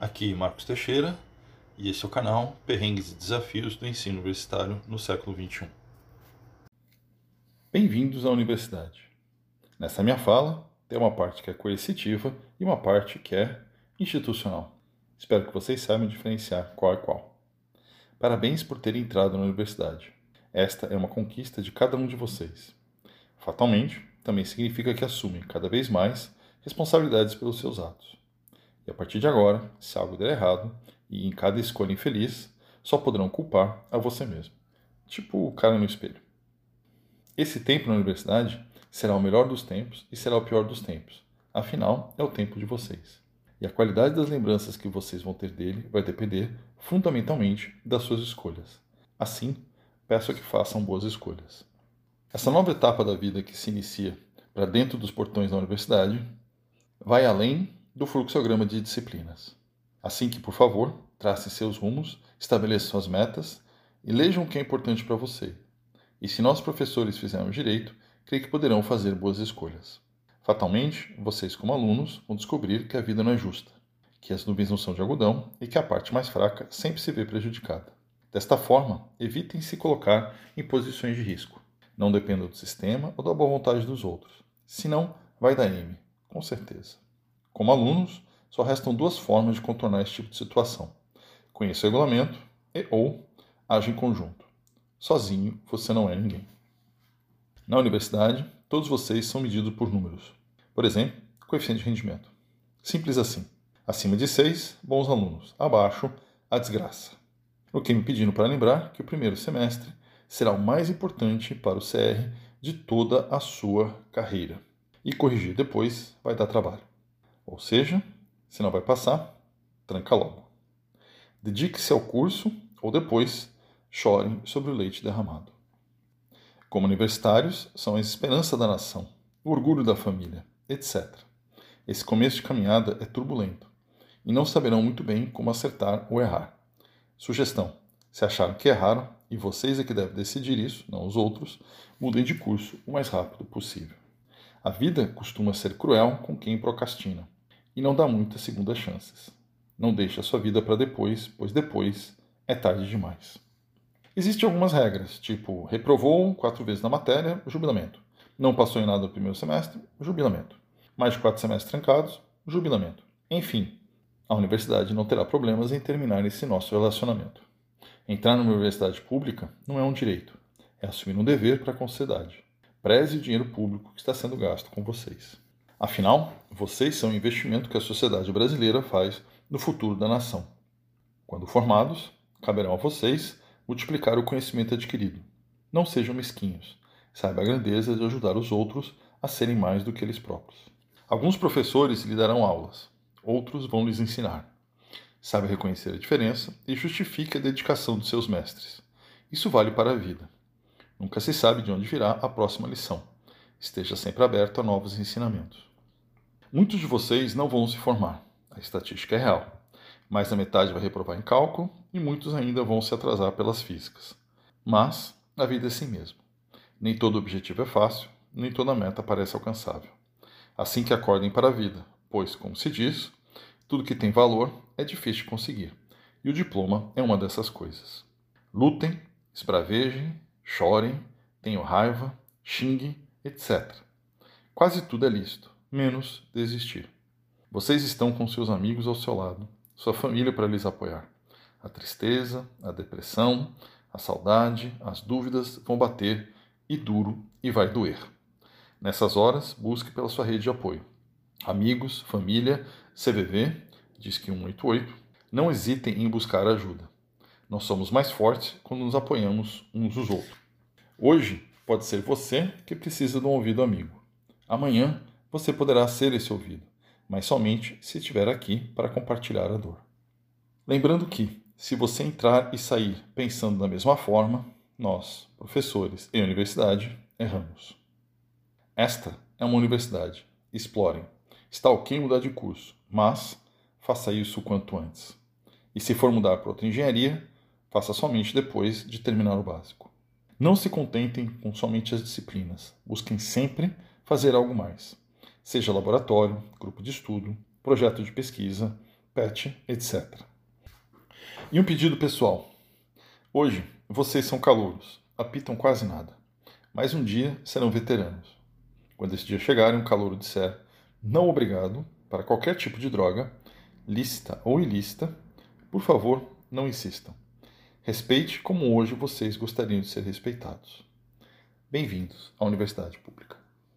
Aqui Marcos Teixeira e esse é o canal Perrengues e Desafios do Ensino Universitário no século XXI. Bem-vindos à universidade. Nessa minha fala, tem uma parte que é coercitiva e uma parte que é institucional. Espero que vocês saibam diferenciar qual é qual. Parabéns por terem entrado na universidade. Esta é uma conquista de cada um de vocês. Fatalmente, também significa que assumem cada vez mais responsabilidades pelos seus atos. E a partir de agora, se algo der errado, e em cada escolha infeliz, só poderão culpar a você mesmo. Tipo o cara no espelho. Esse tempo na universidade será o melhor dos tempos e será o pior dos tempos. Afinal, é o tempo de vocês. E a qualidade das lembranças que vocês vão ter dele vai depender fundamentalmente das suas escolhas. Assim, peço que façam boas escolhas. Essa nova etapa da vida que se inicia para dentro dos portões da universidade vai além do fluxograma de disciplinas. Assim que, por favor, tracem seus rumos, estabeleçam suas metas e lejam o que é importante para você. E se nós professores fizermos direito, creio que poderão fazer boas escolhas. Fatalmente, vocês como alunos vão descobrir que a vida não é justa, que as nuvens não são de algodão e que a parte mais fraca sempre se vê prejudicada. Desta forma, evitem se colocar em posições de risco. Não dependa do sistema ou da boa vontade dos outros. Senão, vai dar M, com certeza. Como alunos, só restam duas formas de contornar esse tipo de situação: conheça o regulamento e ou age em conjunto. Sozinho, você não é ninguém. Na universidade, todos vocês são medidos por números. Por exemplo, coeficiente de rendimento. Simples assim. Acima de 6, bons alunos. Abaixo, a desgraça. O que me pedindo para lembrar que o primeiro semestre será o mais importante para o CR de toda a sua carreira. E corrigir depois vai dar trabalho. Ou seja, se não vai passar, tranca logo. Dedique-se ao curso ou depois chore sobre o leite derramado. Como universitários, são a esperança da nação, o orgulho da família, etc. Esse começo de caminhada é turbulento e não saberão muito bem como acertar ou errar. Sugestão: se acharam que erraram, e vocês é que devem decidir isso, não os outros, mudem de curso o mais rápido possível. A vida costuma ser cruel com quem procrastina e não dá muitas segundas chances. Não deixe a sua vida para depois, pois depois é tarde demais. Existem algumas regras, tipo reprovou quatro vezes na matéria, jubilamento. Não passou em nada no primeiro semestre, jubilamento. Mais de quatro semestres trancados, jubilamento. Enfim, a universidade não terá problemas em terminar esse nosso relacionamento. Entrar numa universidade pública não é um direito, é assumir um dever para a sociedade. Preze o dinheiro público que está sendo gasto com vocês. Afinal, vocês são o investimento que a sociedade brasileira faz no futuro da nação. Quando formados, caberão a vocês multiplicar o conhecimento adquirido. Não sejam mesquinhos. Saiba a grandeza de ajudar os outros a serem mais do que eles próprios. Alguns professores lhe darão aulas, outros vão lhes ensinar. Sabe reconhecer a diferença e justifique a dedicação dos seus mestres. Isso vale para a vida. Nunca se sabe de onde virá a próxima lição. Esteja sempre aberto a novos ensinamentos. Muitos de vocês não vão se formar, a estatística é real, mais da metade vai reprovar em cálculo e muitos ainda vão se atrasar pelas físicas. Mas a vida é assim mesmo. Nem todo objetivo é fácil, nem toda meta parece alcançável. Assim que acordem para a vida, pois, como se diz, tudo que tem valor é difícil de conseguir, e o diploma é uma dessas coisas. Lutem, esbravejem, chorem, tenham raiva, xinguem, etc. Quase tudo é lícito, menos desistir. Vocês estão com seus amigos ao seu lado, sua família para lhes apoiar. A tristeza, a depressão, a saudade, as dúvidas vão bater e duro e vai doer. Nessas horas, busque pela sua rede de apoio amigos, família, CVV, diz que 188, não hesitem em buscar ajuda. Nós somos mais fortes quando nos apoiamos uns os outros. Hoje pode ser você que precisa de um ouvido amigo. Amanhã você poderá ser esse ouvido, mas somente se estiver aqui para compartilhar a dor. Lembrando que, se você entrar e sair pensando da mesma forma, nós, professores e universidade, erramos. Esta é uma universidade. Explorem. Está ok mudar de curso, mas faça isso o quanto antes. E se for mudar para outra engenharia, faça somente depois de terminar o básico. Não se contentem com somente as disciplinas, busquem sempre fazer algo mais. Seja laboratório, grupo de estudo, projeto de pesquisa, pet, etc. E um pedido pessoal. Hoje, vocês são calouros, apitam quase nada. Mas um dia serão veteranos. Quando esse dia chegar e um calouro disser não obrigado para qualquer tipo de droga, lícita ou ilícita, por favor, não insistam. Respeite como hoje vocês gostariam de ser respeitados. Bem-vindos à Universidade Pública.